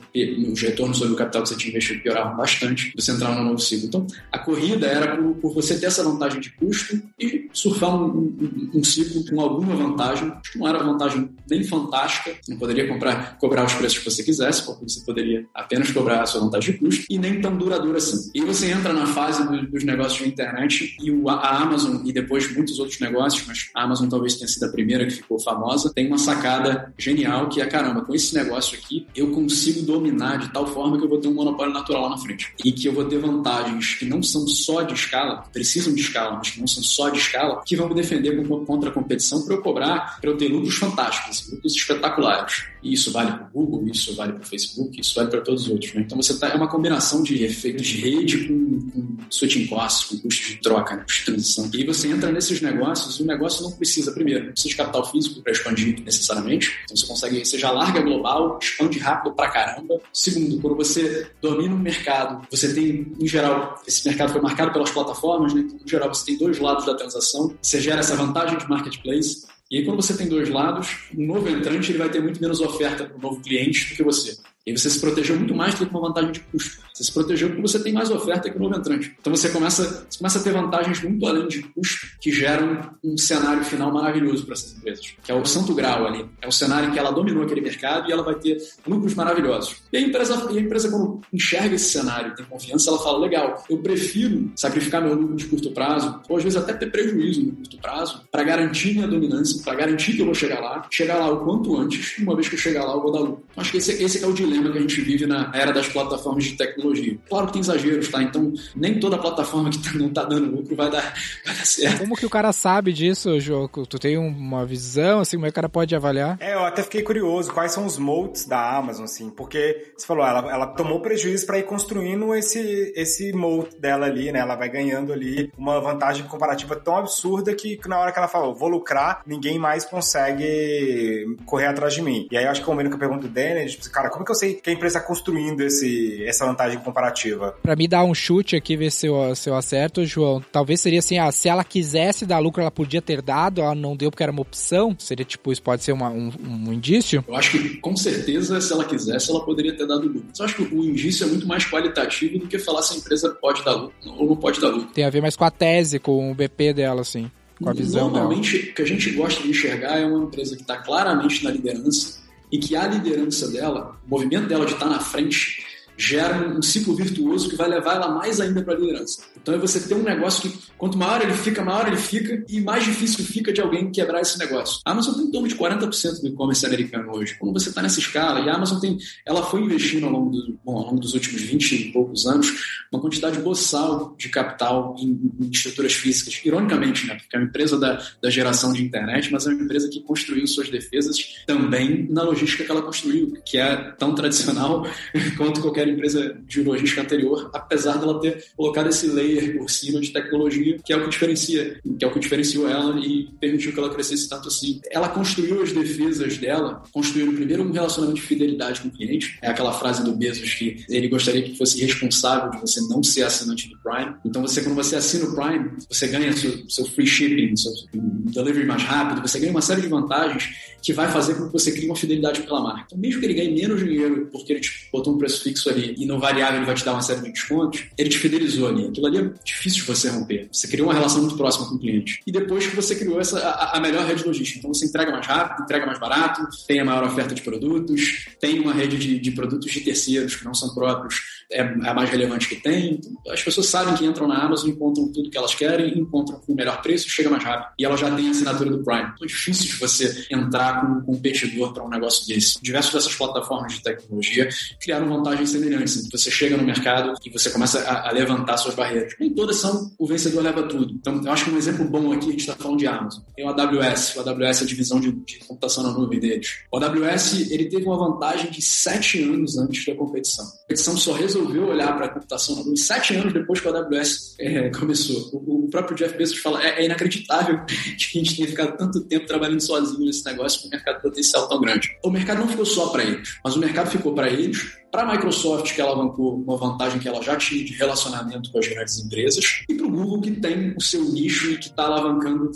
os retornos sobre o capital que você tinha investido pioravam bastante, você entrava no novo ciclo. Então, a corrida era por, por você ter essa vantagem de custo e surfar um, um, um ciclo com alguma vantagem, que não era vantagem nem fantástica, não poderia comprar, cobrar os preços que você quisesse, quisesse, porque você poderia apenas cobrar a sua vantagem de custo, e nem tão duradoura assim. E você entra na fase do, dos negócios de internet e o, a Amazon, e depois muitos outros negócios, mas a Amazon talvez tenha sido a primeira que ficou famosa, tem uma sacada genial que é, caramba, com esse negócio aqui, eu consigo dominar de tal forma que eu vou ter um monopólio natural lá na frente. E que eu vou ter vantagens que não são só de escala, precisam de escala, mas que não são só de escala, que vão me defender contra a competição para eu cobrar, para eu ter lucros fantásticos, lucros espetaculares. E isso vale para o Google, isso vale para o Facebook, isso vale para todos os outros. Né? Então você tá, é uma combinação de efeitos de rede com, com switching costs, com custos de troca, né? de transição. E você entra nesses negócios e o negócio não precisa, primeiro, não precisa de capital físico para expandir necessariamente. Então você consegue, você já larga global, expande rápido pra caramba. Segundo, quando você domina um mercado, você tem, em geral, esse mercado foi marcado pelas plataformas, né? Então, em geral, você tem dois lados da transação. Você gera essa vantagem de marketplace e aí, quando você tem dois lados, o novo entrante ele vai ter muito menos oferta para o novo cliente do que você. E você se protegeu muito mais do que uma vantagem de custo. Você se protegeu porque você tem mais oferta que o novo entrante. Então você começa, você começa a ter vantagens muito além de custo que geram um cenário final maravilhoso para essas empresas. Que é o santo grau ali. É o cenário em que ela dominou aquele mercado e ela vai ter lucros maravilhosos. E a empresa, e a empresa quando enxerga esse cenário, tem confiança, ela fala, legal, eu prefiro sacrificar meu lucro de curto prazo, ou às vezes até ter prejuízo no curto prazo, para garantir minha dominância, para garantir que eu vou chegar lá, chegar lá o quanto antes, uma vez que eu chegar lá eu vou dar lucro. Acho que esse, esse é o dilema dilema que a gente vive na era das plataformas de tecnologia. Claro que tem exageros, tá? Então, nem toda plataforma que tá, não tá dando lucro vai dar, vai dar certo. Como que o cara sabe disso, Joco? Tu tem uma visão, assim, como é que o cara pode avaliar? É, eu até fiquei curioso, quais são os moats da Amazon, assim, porque você falou, ela, ela tomou prejuízo para ir construindo esse, esse moat dela ali, né? Ela vai ganhando ali uma vantagem comparativa tão absurda que na hora que ela falou, vou lucrar, ninguém mais consegue correr atrás de mim. E aí eu acho que combina com a pergunta do Dennis, tipo, cara, como que eu sei que a empresa está construindo esse, essa vantagem comparativa? Pra me dar um chute aqui, ver se eu, se eu acerto, João, talvez seria assim, ah, se ela quisesse dar lucro, ela podia ter dado, ela não deu porque era uma opção, seria tipo, isso pode ser uma, um, um indício? Eu acho que, com certeza, se ela quisesse, ela poderia ter dado lucro. Eu acho que o indício é muito mais qualitativo do que falar se a empresa pode dar lucro ou não pode dar lucro. Tem a ver mais com a tese, com o BP dela, assim. Com a visão Normalmente, dela. o que a gente gosta de enxergar é uma empresa que está claramente na liderança e que a liderança dela, o movimento dela de estar na frente, gera um ciclo virtuoso que vai levar ela mais ainda para a liderança. Então é você ter um negócio que quanto maior ele fica, maior ele fica e mais difícil fica de alguém quebrar esse negócio. A Amazon tem em torno de 40% do e-commerce americano hoje. Quando você está nessa escala, e a Amazon tem, ela foi investindo ao longo, do, bom, ao longo dos últimos 20 e poucos anos uma quantidade boçal de capital em, em estruturas físicas. Ironicamente, né? Porque é uma empresa da, da geração de internet, mas é uma empresa que construiu suas defesas também na logística que ela construiu, que é tão tradicional quanto qualquer empresa de logística anterior, apesar dela ter colocado esse layer por cima de tecnologia, que é o que diferencia, que é o que diferenciou ela e permitiu que ela crescesse tanto assim. Ela construiu as defesas dela, construiu primeiro um relacionamento de fidelidade com o cliente, é aquela frase do Bezos que ele gostaria que fosse responsável de você não ser assinante do Prime. Então você, quando você assina o Prime, você ganha seu, seu free shipping, seu delivery mais rápido, você ganha uma série de vantagens que vai fazer com que você crie uma fidelidade pela marca. Então, mesmo que ele ganhe menos dinheiro porque ele te botou um preço fixo ali e no variável ele vai te dar uma série de descontos, ele te fidelizou ali. Aquilo ali é difícil de você romper. Você criou uma relação muito próxima com o cliente. E depois que você criou essa, a, a melhor rede logística. Então você entrega mais rápido, entrega mais barato, tem a maior oferta de produtos, tem uma rede de, de produtos de terceiros que não são próprios, é a mais relevante que tem. As pessoas sabem que entram na Amazon, encontram tudo que elas querem, encontram com o melhor preço, chega mais rápido. E ela já tem a assinatura do Prime. Então é difícil de você entrar com um competidor para um negócio desse. Diversas dessas plataformas de tecnologia criaram vantagens semelhantes. Então, você chega no mercado e você começa a, a levantar suas barreiras. Nem todas são o vencedor leva tudo. Então, eu acho que um exemplo bom aqui, a gente está falando de Amazon. Tem o AWS, o AWS é a divisão de, de computação na nuvem deles. O AWS, ele teve uma vantagem de sete anos antes da competição. A competição só resolveu olhar para a computação na nuvem sete anos depois que o AWS é, começou. O, o, próprio Jeff Bezos fala, é, é, inacreditável que a gente tenha ficado tanto tempo trabalhando sozinho nesse negócio com um mercado potencial tão grande. O mercado não ficou só para eles, mas o mercado ficou para eles, para a Microsoft, que ela alavancou uma vantagem que ela já tinha de relacionamento com as grandes empresas, e para o Google, que tem o seu nicho e que está alavancando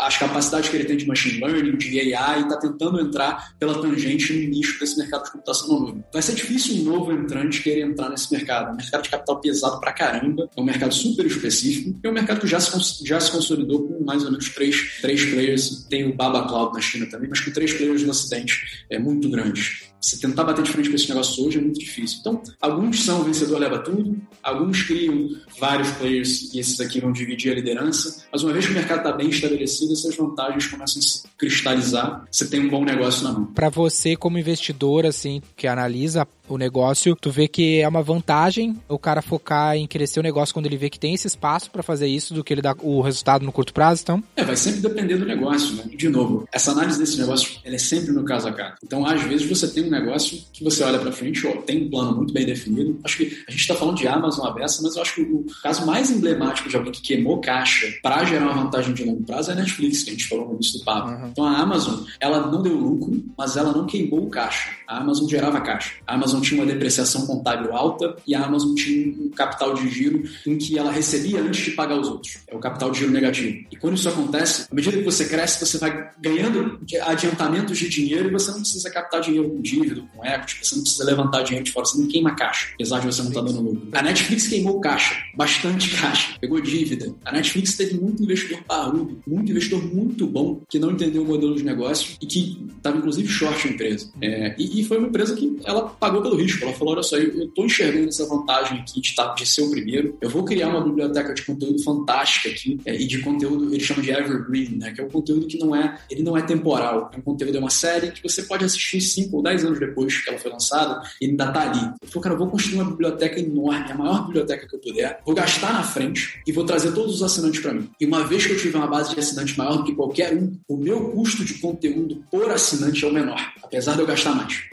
as capacidades que ele tem de machine learning, de AI, e está tentando entrar pela tangente no nicho desse mercado de computação nuvem. Vai ser difícil um novo entrante querer entrar nesse mercado. É um mercado de capital pesado pra caramba, é um mercado super específico, e é um mercado que já se, já se consolidou com mais ou menos três, três players. Tem o Baba Cloud na China também, mas com três players no Ocidente é muito grandes. Você tentar bater de frente com esse negócio hoje é muito difícil. Então, alguns são o vencedor leva tudo, alguns criam vários players e esses aqui vão dividir a liderança, mas uma vez que o mercado está bem estabelecido, essas vantagens começam a se cristalizar, você tem um bom negócio na mão. Para você, como investidor, assim, que analisa o negócio, tu vê que é uma vantagem o cara focar em crescer o negócio quando ele vê que tem esse espaço para fazer isso do que ele dá o resultado no curto prazo, então? É, vai sempre depender do negócio, né? De novo, essa análise desse negócio, ela é sempre no caso a caso. Então, às vezes você tem um negócio que você olha para frente, ó, tem um plano muito bem definido. Acho que a gente está falando de Amazon aberta, mas eu acho que o caso mais emblemático de alguém que queimou caixa para gerar uma vantagem de longo prazo é a Netflix, que a gente falou no início do papo. Uhum. Então, a Amazon, ela não deu lucro, mas ela não queimou o caixa. A Amazon gerava caixa. A Amazon tinha uma depreciação contábil alta e a Amazon tinha um capital de giro em que ela recebia antes de pagar os outros. É o capital de giro negativo. E quando isso acontece, à medida que você cresce, você vai ganhando adiantamentos de dinheiro e você não precisa captar dinheiro com com equity, você não precisa levantar dinheiro de fora, você não queima caixa, apesar de você não estar tá dando lucro. A Netflix queimou caixa, bastante caixa, pegou dívida. A Netflix teve muito investidor parrudo, muito investidor muito bom que não entendeu o modelo de negócio e que estava inclusive short a empresa. É, e, e, foi uma empresa que ela pagou pelo risco. Ela falou: olha só, eu estou enxergando essa vantagem aqui de, tá, de ser o primeiro. Eu vou criar uma biblioteca de conteúdo fantástica aqui é, e de conteúdo, ele chama de evergreen, né? Que é um conteúdo que não é, ele não é temporal. É um conteúdo, é uma série que você pode assistir 5 ou 10 10 anos depois que ela foi lançada, ele ainda tá ali. Ele falou, cara, eu vou construir uma biblioteca enorme, a maior biblioteca que eu puder, vou gastar na frente e vou trazer todos os assinantes para mim. E uma vez que eu tiver uma base de assinantes maior do que qualquer um, o meu custo de conteúdo por assinante é o menor, apesar de eu gastar mais.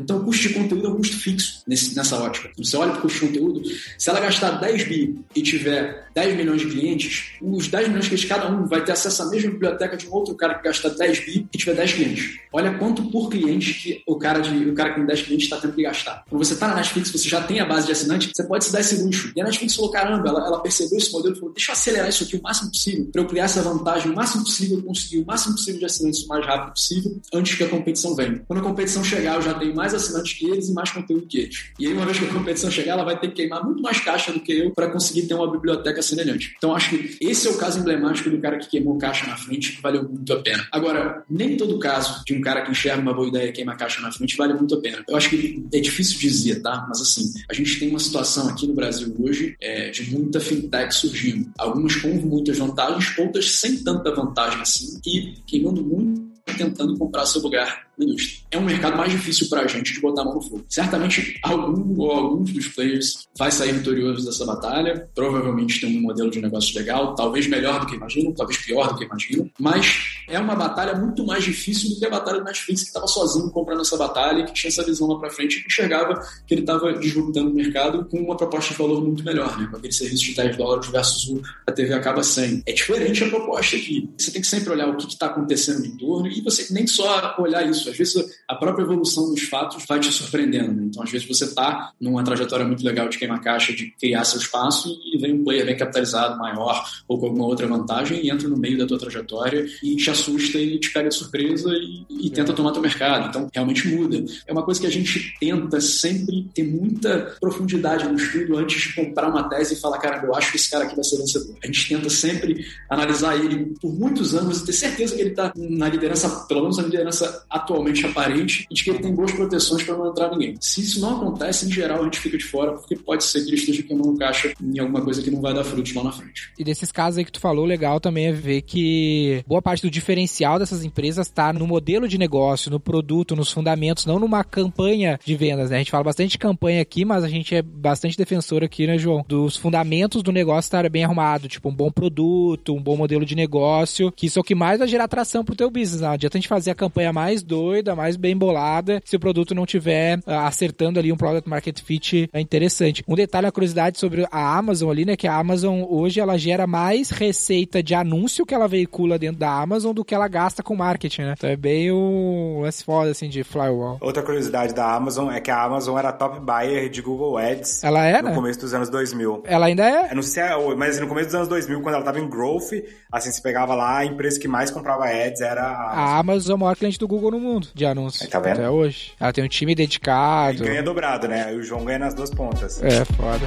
Então, o custo de conteúdo é um custo fixo nesse, nessa ótica. Você olha para o custo de conteúdo, se ela gastar 10 bi e tiver 10 milhões de clientes, os 10 milhões de clientes, cada um vai ter acesso à mesma biblioteca de um outro cara que gasta 10 bi e tiver 10 clientes. Olha quanto por cliente que o cara, de, o cara com 10 clientes está tendo que gastar. Quando você está na Netflix, você já tem a base de assinante, você pode se dar esse luxo. E a Netflix falou: caramba, ela, ela percebeu esse modelo e falou: deixa eu acelerar isso aqui o máximo possível, para eu criar essa vantagem o máximo possível, conseguir o máximo possível de assinantes o mais rápido possível, antes que a competição venha. Quando a competição chegar, eu já tenho mais assinantes que eles e mais conteúdo que eles. E aí, uma vez que a competição chegar, ela vai ter que queimar muito mais caixa do que eu para conseguir ter uma biblioteca semelhante. Então, acho que esse é o caso emblemático do cara que queimou caixa na frente, que valeu muito a pena. Agora, nem todo caso de um cara que enxerga uma boa ideia e queima caixa na frente vale muito a pena. Eu acho que é difícil dizer, tá? Mas assim, a gente tem uma situação aqui no Brasil hoje é, de muita fintech surgindo. Algumas com muitas vantagens, outras sem tanta vantagem assim, e queimando muito tentando comprar seu lugar indústria. É um mercado mais difícil para a gente de botar a mão no fogo. Certamente, algum ou alguns dos players vai sair vitorioso dessa batalha. Provavelmente tem um modelo de negócio legal, talvez melhor do que imaginam, talvez pior do que imaginam. Mas é uma batalha muito mais difícil do que a batalha do Netflix, que estava sozinho comprando essa batalha e que tinha essa visão lá para frente e enxergava que ele estava disruptando o mercado com uma proposta de valor muito melhor, né? com aquele serviço de 10 dólares versus o a TV acaba 100. É diferente a proposta aqui. Você tem que sempre olhar o que está acontecendo no entorno e você nem só olhar isso. Às vezes a própria evolução dos fatos vai te surpreendendo. Né? Então, às vezes você está numa trajetória muito legal de queimar caixa, de criar seu espaço e vem um player bem capitalizado, maior ou com alguma outra vantagem e entra no meio da tua trajetória e te assusta e te pega de surpresa e, e tenta tomar teu mercado. Então, realmente muda. É uma coisa que a gente tenta sempre ter muita profundidade no estudo antes de comprar uma tese e falar, cara, eu acho que esse cara aqui vai ser vencedor. A gente tenta sempre analisar ele por muitos anos e ter certeza que ele está na liderança, pelo menos na liderança atualmente aparente, e de que ele tem boas proteções para não entrar ninguém. Se isso não acontece, em geral a gente fica de fora, porque pode ser que ele esteja queimando caixa em alguma coisa que não vai dar frutos lá na frente. E desses casos aí que tu falou, legal também é ver que boa parte do diferencial dessas empresas está no modelo de negócio, no produto, nos fundamentos, não numa campanha de vendas, né? A gente fala bastante de campanha aqui, mas a gente é bastante defensor aqui, né, João? Dos fundamentos do negócio estar bem arrumado, tipo um bom produto, um bom modelo de negócio, que isso é o que mais vai gerar atração pro teu business. Não adianta a gente fazer a campanha mais doida, mais bem bolada, se o produto não tiver uh, acertando ali um product market fit é interessante. Um detalhe, uma curiosidade sobre a Amazon ali, né, que a Amazon hoje ela gera mais receita de anúncio que ela veicula dentro da Amazon do que ela gasta com marketing, né? Então é bem o lance foda, assim, de flywall. Outra curiosidade da Amazon é que a Amazon era top buyer de Google Ads. Ela era? No começo dos anos 2000. Ela ainda é? Eu não sei se é, mas no começo dos anos 2000, quando ela tava em growth, assim, você pegava lá, a empresa que mais comprava ads era a Amazon. A Amazon é o maior cliente do Google no mundo de anúncios. Aí, tá vendo? Até hoje. Ela tem um time dedicado. E ganha dobrado, né? E o João ganha nas duas pontas. É, foda.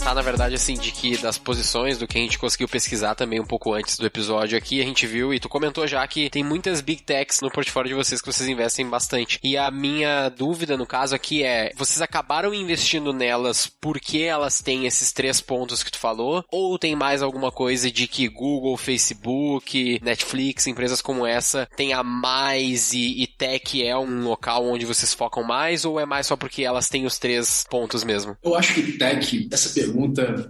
Comentar, na verdade, assim, de que das posições do que a gente conseguiu pesquisar também um pouco antes do episódio aqui, a gente viu, e tu comentou já que tem muitas big techs no portfólio de vocês que vocês investem bastante. E a minha dúvida, no caso aqui, é: vocês acabaram investindo nelas porque elas têm esses três pontos que tu falou? Ou tem mais alguma coisa de que Google, Facebook, Netflix, empresas como essa, tem a mais e, e tech é um local onde vocês focam mais? Ou é mais só porque elas têm os três pontos mesmo? Eu acho que tech, essa pergunta,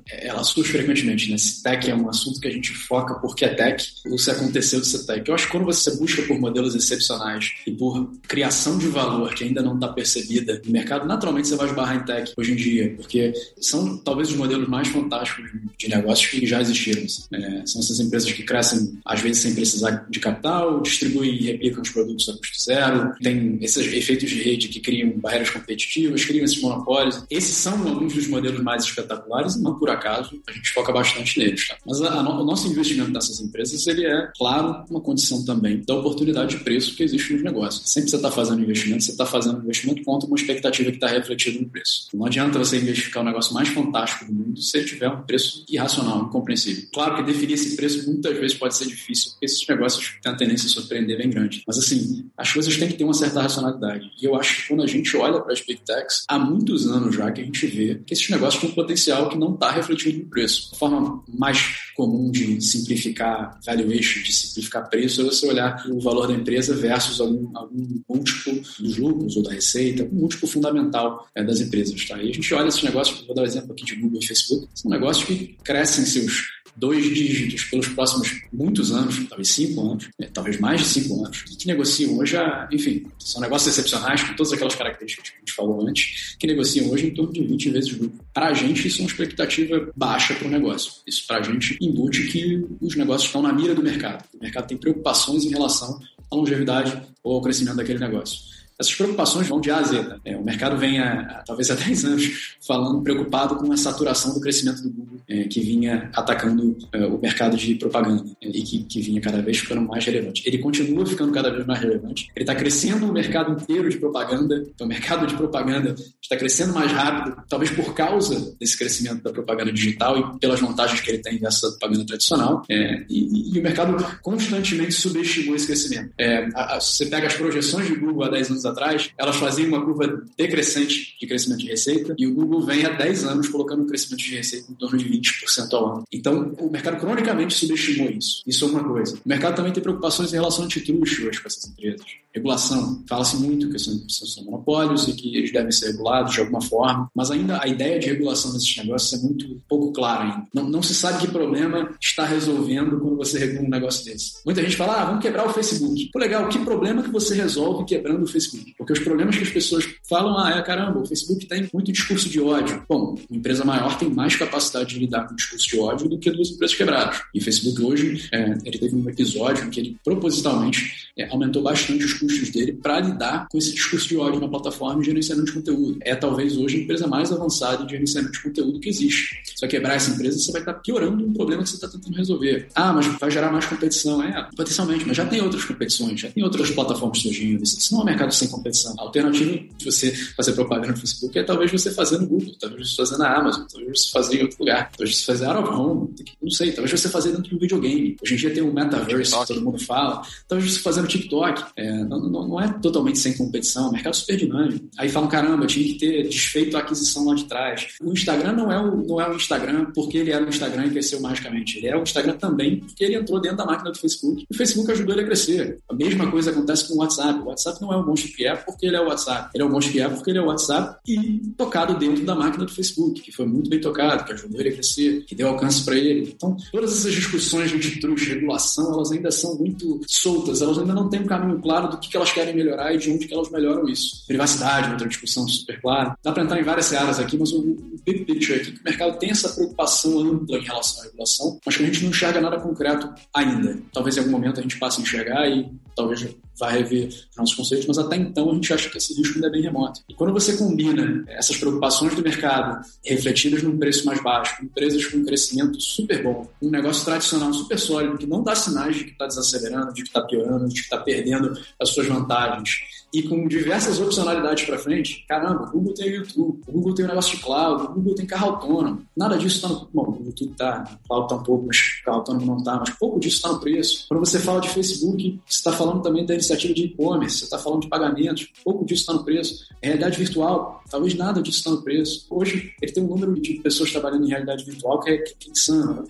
ela surge frequentemente, né? Se tech é um assunto que a gente foca porque é tech, ou se aconteceu de ser tech. Eu acho que quando você busca por modelos excepcionais e por criação de valor que ainda não está percebida no mercado, naturalmente você vai esbarrar em tech hoje em dia, porque são talvez os modelos mais fantásticos de negócios que já existiram. É, são essas empresas que crescem, às vezes, sem precisar de capital, distribuem e replicam os produtos a custo zero, tem esses efeitos de rede que criam barreiras competitivas, criam esses monopólios. Esses são alguns dos modelos mais espetaculares e não por acaso a gente foca bastante neles. Tá? Mas a, a, o nosso investimento nessas empresas ele é, claro, uma condição também da oportunidade de preço que existe nos negócios. Sempre você está fazendo investimento, você está fazendo investimento contra uma expectativa que está refletida no preço. Não adianta você investigar o negócio mais fantástico do mundo se ele tiver um preço irracional, incompreensível. Claro que definir esse preço muitas vezes pode ser difícil, porque esses negócios têm a tendência a surpreender bem grande. Mas assim, as coisas têm que ter uma certa racionalidade. E eu acho que quando a gente olha para as big techs, há muitos anos já que a gente vê que esses negócios têm potencial que não está refletido no preço. A forma mais comum de simplificar valuation, de simplificar preço, é você olhar o valor da empresa versus algum, algum múltiplo dos lucros ou da receita, um múltiplo fundamental é, das empresas. Tá? E a gente olha esses negócios, vou dar um exemplo aqui de Google e Facebook, são negócios que crescem seus dois dígitos pelos próximos muitos anos, talvez cinco anos, né, talvez mais de cinco anos, e que negociam hoje, a, enfim, são negócios excepcionais com todas aquelas características que a gente falou antes, que negociam hoje em torno de 20 vezes lucro. Para a gente, isso é uma expectativa baixa para o negócio. Isso para a gente embute que os negócios estão na mira do mercado. O mercado tem preocupações em relação à longevidade ou ao crescimento daquele negócio. Essas preocupações vão de A a Z. Né? É, o mercado vem, há, talvez há 10 anos, falando preocupado com a saturação do crescimento do Google, é, que vinha atacando é, o mercado de propaganda é, e que, que, vinha cada vez ficando mais relevante. Ele continua ficando cada vez mais relevante. Ele está crescendo o mercado inteiro de propaganda. Então, o mercado de propaganda está crescendo mais rápido, talvez por causa desse crescimento da propaganda digital e pelas vantagens que ele tem dessa propaganda tradicional. É, e, e, o mercado constantemente subestimou esse crescimento. É, a, a, você pega as projeções de Google há 10 anos atrás, elas faziam uma curva decrescente de crescimento de receita e o Google vem há 10 anos colocando um crescimento de receita em torno de 20% ao ano. Então, o mercado cronicamente subestimou isso. Isso é uma coisa. O mercado também tem preocupações em relação ao antitruste hoje com essas empresas. Regulação. Fala-se muito que são, são monopólios e que eles devem ser regulados de alguma forma, mas ainda a ideia de regulação desses negócios é muito pouco clara ainda. Não, não se sabe que problema está resolvendo quando você regula um negócio desse. Muita gente fala, ah, vamos quebrar o Facebook. Pô, legal, que problema que você resolve quebrando o Facebook? Porque os problemas que as pessoas falam, ah, é caramba, o Facebook tem muito discurso de ódio. Bom, uma empresa maior tem mais capacidade de lidar com discurso de ódio do que duas empresas quebradas. E o Facebook hoje, é, ele teve um episódio em que ele propositalmente é, aumentou bastante os custos dele para lidar com esse discurso de ódio na plataforma de gerenciamento de conteúdo. É talvez hoje a empresa mais avançada de gerenciamento de conteúdo que existe. Se você quebrar essa empresa, você vai estar piorando um problema que você está tentando resolver. Ah, mas vai gerar mais competição. É, potencialmente, mas já tem outras competições, já tem outras plataformas surgindo. Isso não é um mercado sem competição. A alternativa de você fazer propaganda no Facebook é talvez você fazer no Google, talvez você fazer na Amazon, talvez você fazer em outro lugar, talvez você fazer out of home, não sei, talvez você fazer dentro de um videogame. Hoje em dia tem o um metaverse que todo mundo fala, talvez você fazer no TikTok. É, não, não, é totalmente sem competição, é um mercado super dinâmico. Aí falam, caramba, tinha que ter desfeito a aquisição lá de trás. O Instagram não é o, não é o Instagram porque ele era o Instagram e cresceu magicamente. Ele é o Instagram também porque ele entrou dentro da máquina do Facebook. O Facebook ajudou ele a crescer. A mesma coisa acontece com o WhatsApp. O WhatsApp não é o monstro que é porque ele é o WhatsApp. Ele é o monstro que é porque ele é o WhatsApp e tocado dentro da máquina do Facebook, que foi muito bem tocado, que ajudou ele a crescer, que deu alcance para ele. Então, todas essas discussões de truque, regulação, elas ainda são muito soltas, elas ainda não têm um caminho claro do que, que elas querem melhorar e de onde elas melhoram isso. Privacidade, outra discussão super clara. Dá para entrar em várias áreas aqui, mas o big picture aqui, que o mercado tem essa preocupação ampla em relação à regulação, mas que a gente não enxerga nada concreto ainda. Talvez em algum momento a gente passe a enxergar e talvez vai rever nossos conceitos, mas até então a gente acha que esse risco ainda é bem remoto. E quando você combina essas preocupações do mercado refletidas num preço mais baixo, empresas com um crescimento super bom, um negócio tradicional super sólido, que não dá sinais de que está desacelerando, de que está piorando, de que está perdendo as suas vantagens, e com diversas opcionalidades para frente, caramba, o Google tem o YouTube, o Google tem o negócio de cloud, o Google tem carro autônomo. Nada disso está no. Bom, o YouTube está, o cloud está um pouco, mas o carro autônomo não está, mas pouco disso está no preço. Quando você fala de Facebook, você está falando também da iniciativa de e-commerce, você está falando de pagamentos, pouco disso está no preço. Realidade virtual, talvez nada disso está no preço. Hoje, ele tem um número de pessoas trabalhando em realidade virtual que é, que é insano.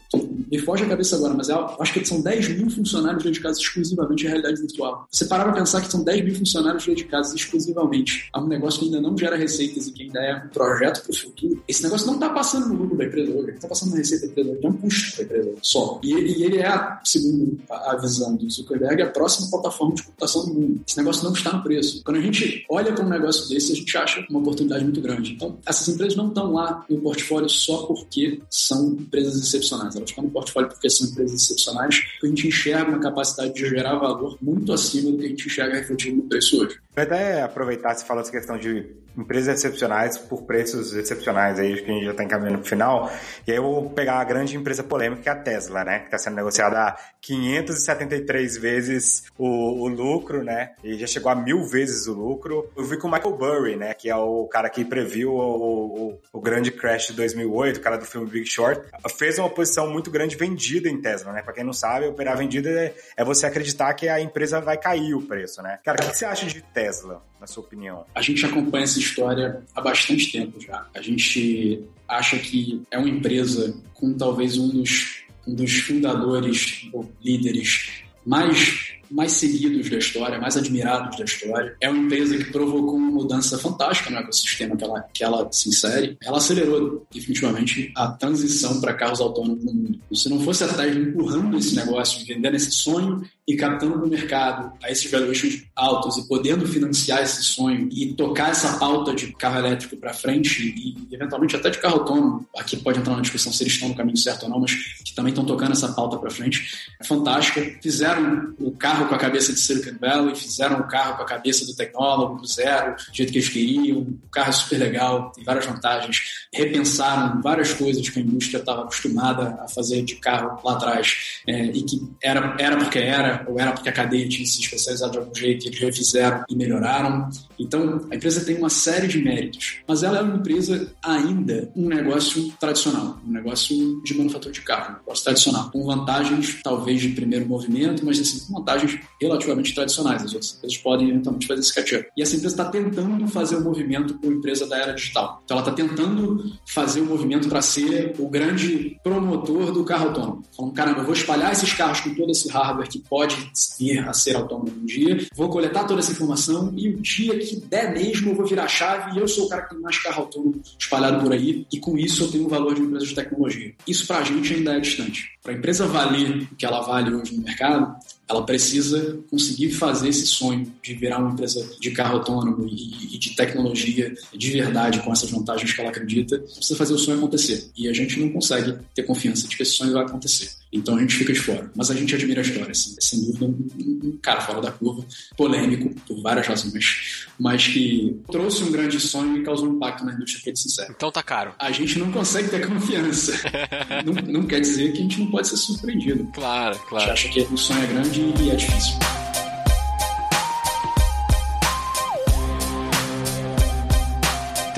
Me foge a cabeça agora, mas é, acho que são 10 mil funcionários dedicados exclusivamente à realidade virtual. Você parar para pensar que são 10 mil funcionários dedicados exclusivamente a um negócio que ainda não gera receitas e que ainda é um projeto para o futuro, esse negócio não está passando no lucro da empresa hoje, está passando na receita da empresa hoje, é um custo da empresa só. E ele, e ele é, segundo a visão do Zuckerberg, a próxima plataforma de computação do mundo. Esse negócio não está no preço. Quando a gente olha para um negócio desse, a gente acha uma oportunidade muito grande. Então, essas empresas não estão lá no portfólio só porque são empresas excepcionais. Elas estão no portfólio porque são empresas excepcionais, porque a gente enxerga uma capacidade de gerar valor muito acima do que a gente enxerga refletido no preço hoje. Vou até aproveitar se falou essa questão de empresas excepcionais por preços excepcionais aí, acho que a gente já está encaminhando para o final. E aí eu vou pegar a grande empresa polêmica que é a Tesla, né? Que está sendo negociada a 573 vezes o, o, lucro, né? E já chegou a mil vezes o lucro. Eu vi com o Michael Burry, né? Que é o cara que previu o, o, o grande crash de 2008, o cara do filme Big Short. Fez uma posição muito grande vendida em Tesla, né? Para quem não sabe, operar vendida é, é, você acreditar que a empresa vai cair o preço, né? Cara, o que, que você acha de Tesla, na sua opinião? A gente acompanha essa história há bastante tempo já. A gente acha que é uma empresa com talvez um dos, um dos fundadores ou líderes mais mais seguidos da história, mais admirados da história. É uma empresa que provocou uma mudança fantástica no ecossistema que ela, que ela se insere. Ela acelerou definitivamente a transição para carros autônomos no mundo. Se não fosse a Tesla empurrando esse negócio, vendendo esse sonho e captando no mercado a esses valuations altos e podendo financiar esse sonho e tocar essa pauta de carro elétrico para frente e eventualmente até de carro autônomo, aqui pode entrar na discussão se eles estão no caminho certo ou não, mas que também estão tocando essa pauta para frente, é fantástica. Fizeram o carro com a cabeça de Silicon Valley, fizeram o carro com a cabeça do tecnólogo, do zero, do jeito que eles queriam, o carro é super legal, tem várias vantagens, repensaram várias coisas que a indústria estava acostumada a fazer de carro lá atrás é, e que era, era porque era, ou era porque a cadeia tinha se especializado de algum jeito, eles refizeram e melhoraram. Então, a empresa tem uma série de méritos, mas ela é uma empresa ainda um negócio tradicional, um negócio de manufatura de carro, um negócio tradicional, com vantagens talvez de primeiro movimento, mas assim, com vantagens relativamente tradicionais. As outras empresas podem eventualmente fazer esse catch-up. E essa empresa está tentando fazer o um movimento com a empresa da era digital. Então, ela está tentando fazer o um movimento para ser o grande promotor do carro autônomo. Falando, caramba, eu vou espalhar esses carros com todo esse hardware que pode vir a ser autônomo um dia, vou coletar toda essa informação e o dia que der mesmo eu vou virar chave e eu sou o cara que tem mais carro autônomo espalhado por aí e com isso eu tenho um valor de empresa de tecnologia. Isso para a gente ainda é distante. Para a empresa valer o que ela vale hoje no mercado, ela precisa conseguir fazer esse sonho de virar uma empresa de carro autônomo e, de tecnologia de verdade com essas vantagens que ela acredita, precisa fazer o sonho acontecer. E a gente não consegue ter confiança de que esse sonho vai acontecer. Então a gente fica de fora. Mas a gente admira a história, assim. Sem dúvida, um, cara fora da curva, polêmico, por várias razões, mas que trouxe um grande sonho e causou um impacto na indústria, para ser sincero. Então tá caro. A gente não consegue ter confiança. não, não quer dizer que a gente não pode ser surpreendido. Claro, claro. A gente acha que o sonho é grande e é difícil.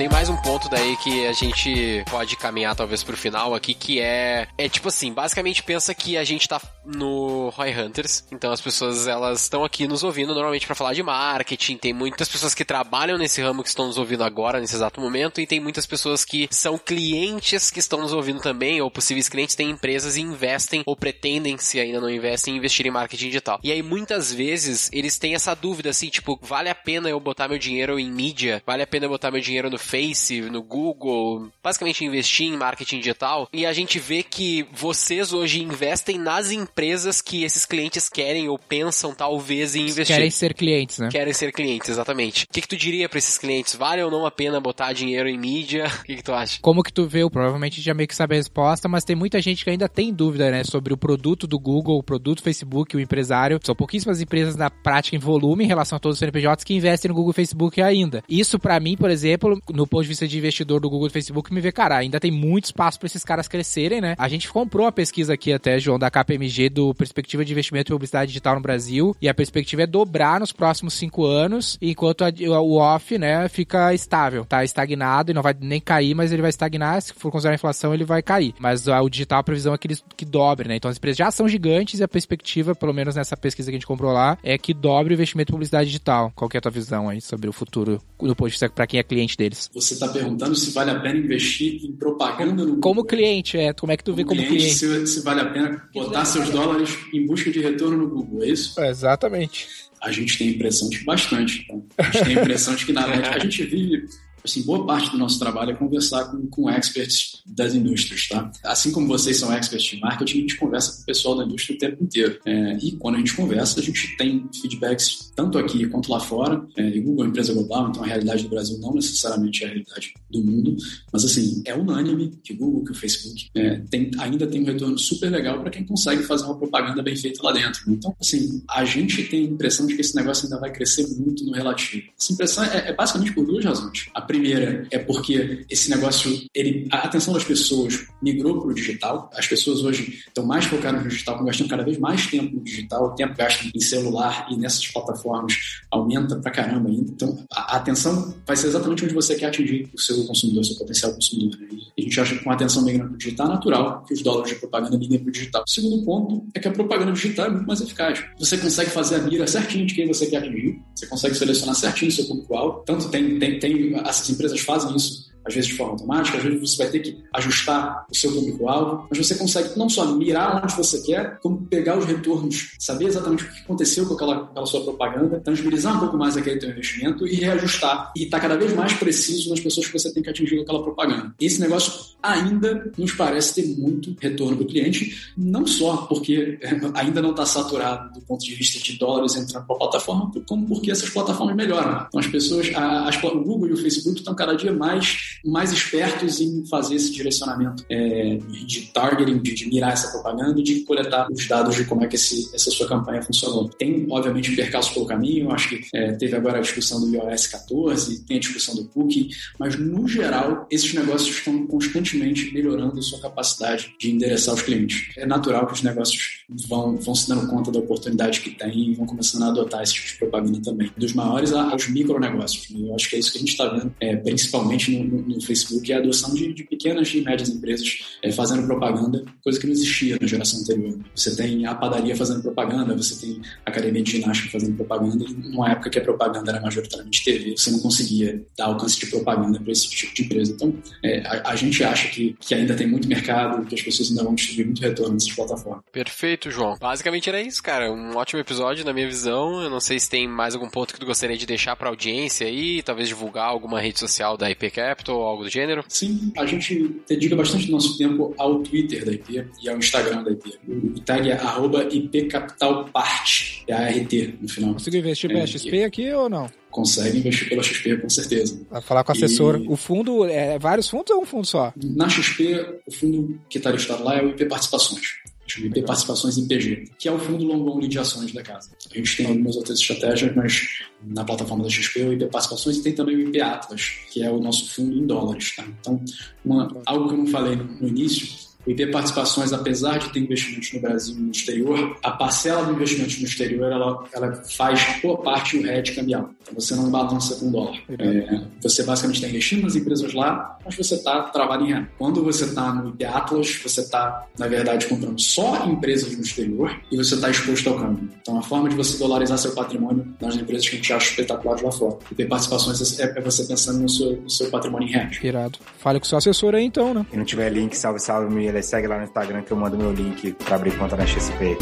Tem mais um ponto daí que a gente pode caminhar talvez pro final aqui, que é é tipo assim, basicamente pensa que a gente tá no Roy Hunters, então as pessoas elas estão aqui nos ouvindo normalmente para falar de marketing, tem muitas pessoas que trabalham nesse ramo que estão nos ouvindo agora nesse exato momento e tem muitas pessoas que são clientes que estão nos ouvindo também ou possíveis clientes têm empresas e investem ou pretendem se ainda não investem investir em marketing digital. E aí muitas vezes eles têm essa dúvida assim, tipo, vale a pena eu botar meu dinheiro em mídia? Vale a pena eu botar meu dinheiro no Face, no Google, basicamente investir em marketing digital. E a gente vê que vocês hoje investem nas empresas que esses clientes querem ou pensam talvez em investir. Querem ser clientes, né? Querem ser clientes, exatamente. O que, que tu diria para esses clientes? Vale ou não a pena botar dinheiro em mídia? O que, que tu acha? Como que tu vê? Provavelmente já meio que sabe a resposta, mas tem muita gente que ainda tem dúvida, né? Sobre o produto do Google, o produto do Facebook, o empresário. São pouquíssimas empresas na prática em volume em relação a todos os CNPJs que investem no Google e Facebook ainda. Isso para mim, por exemplo, no ponto de vista de investidor do Google e Facebook, me vê, cara, ainda tem muito espaço para esses caras crescerem, né? A gente comprou a pesquisa aqui até, João, da KPMG do Perspectiva de Investimento em Publicidade Digital no Brasil, e a perspectiva é dobrar nos próximos cinco anos, enquanto a, o off, né, fica estável, tá estagnado e não vai nem cair, mas ele vai estagnar, se for considerar a inflação, ele vai cair. Mas a, o digital, a previsão é que, ele, que dobre, né? Então as empresas já são gigantes e a perspectiva, pelo menos nessa pesquisa que a gente comprou lá, é que dobre o investimento em publicidade digital. Qual é a tua visão aí sobre o futuro do ponto de vista para quem é cliente deles? Você está perguntando se vale a pena investir em propaganda no Como cliente, é. Como é que tu vê como cliente? Se, se vale a pena botar seus dólares em busca de retorno no Google, é isso? É, exatamente. A gente tem a impressão de que bastante. Então. A gente tem a impressão de que, na verdade, a gente vive assim, boa parte do nosso trabalho é conversar com, com experts das indústrias, tá? Assim como vocês são experts de marketing, a gente conversa com o pessoal da indústria o tempo inteiro. É, e quando a gente conversa, a gente tem feedbacks tanto aqui quanto lá fora. É, e Google é uma empresa global, então a realidade do Brasil não necessariamente é a realidade do mundo, mas assim, é unânime que o Google, que o Facebook é, tem, ainda tem um retorno super legal para quem consegue fazer uma propaganda bem feita lá dentro. Então, assim, a gente tem a impressão de que esse negócio ainda vai crescer muito no relativo. Essa impressão é, é basicamente por duas razões. A primeira é porque esse negócio, ele, a atenção das pessoas migrou para o digital. As pessoas hoje estão mais focadas no digital, gastando cada vez mais tempo no digital. O tempo gasto em celular e nessas plataformas aumenta pra caramba ainda. Então, a, a atenção vai ser exatamente onde você quer atingir o seu consumidor, o seu potencial consumidor. Né? E a gente acha que com a atenção migrando para o digital, é natural que os dólares de propaganda migrem para o digital. O segundo ponto é que a propaganda digital é muito mais eficaz. Você consegue fazer a mira certinho de quem você quer atingir, você consegue selecionar certinho o seu público-alvo. Tanto tem, tem, tem, essas empresas fazem isso às vezes de forma automática, às vezes você vai ter que ajustar o seu público-alvo, mas você consegue não só mirar onde você quer, como pegar os retornos, saber exatamente o que aconteceu com aquela, aquela sua propaganda, tangibilizar um pouco mais aquele teu investimento e reajustar. E estar tá cada vez mais preciso nas pessoas que você tem que atingir com aquela propaganda. Esse negócio ainda nos parece ter muito retorno do cliente, não só porque ainda não está saturado do ponto de vista de dólares entrando para a plataforma, como porque essas plataformas melhoram. Então as pessoas, as, o Google e o Facebook estão cada dia mais mais espertos em fazer esse direcionamento é, de targeting, de, de, mirar essa propaganda e de coletar os dados de como é que esse, essa sua campanha funcionou. Tem, obviamente, percalços pelo caminho, acho que é, teve agora a discussão do iOS 14, tem a discussão do cookie, mas no geral, esses negócios estão constantemente melhorando a sua capacidade de endereçar os clientes. É natural que os negócios vão, vão se dando conta da oportunidade que tem e vão começando a adotar esse tipo de propaganda também. Dos maiores aos micronegócios. Eu acho que é isso que a gente está vendo, é, principalmente no Facebook é a adoção de, de pequenas e médias empresas é, fazendo propaganda, coisa que não existia na geração anterior. Você tem a padaria fazendo propaganda, você tem a academia de ginástica fazendo propaganda, numa época que a propaganda era majoritariamente TV, você não conseguia dar alcance de propaganda para esse tipo de empresa. Então, é, a, a, gente acha que, que ainda tem muito mercado, que as pessoas ainda vão distribuir muito retorno nessas plataformas. Perfeito, João. Basicamente era isso, cara. Um ótimo episódio, na minha visão. Eu não sei se tem mais algum ponto que tu gostaria de deixar para audiência aí, talvez divulgar alguma rede social da IP Capital ou algo do gênero? Sim, a gente dedica bastante nosso tempo ao Twitter da IP e ao Instagram da IP. O tag é arroba IPCapitalPart, é ART no final. Consigo investir pela é, XP aqui ou não? Consegue investir pela XP, com certeza. Vai falar com o assessor. E... O fundo, é vários fundos ou um fundo só? Na XP, o fundo que está listado lá é o IP Participações chama IP Participações em PG, que é o fundo long only de ações da casa. A gente tem algumas outras estratégias, mas na plataforma da XP é o IP Participações e tem também o IP Atlas, que é o nosso fundo em dólares. Tá? Então, uma, algo que eu não falei no início, o IP Participações, apesar de ter investimentos no Brasil e no exterior, a parcela do investimento no exterior ela, ela faz por parte o hedge cambial. Então você não balança com dólar. É, você basicamente está investindo nas empresas lá, mas você está travado em real. Quando você está no IP Atlas, você está, na verdade, comprando só empresas no exterior e você está exposto ao câmbio. Então a forma de você dolarizar seu patrimônio nas empresas que a gente acha espetaculares lá fora. IP Participações é, é você pensando no seu, no seu patrimônio em reais. Irado. Fale com o seu assessor aí então, né? Se não tiver link, salve, salve, me segue lá no Instagram que eu mando meu link pra abrir conta na XP.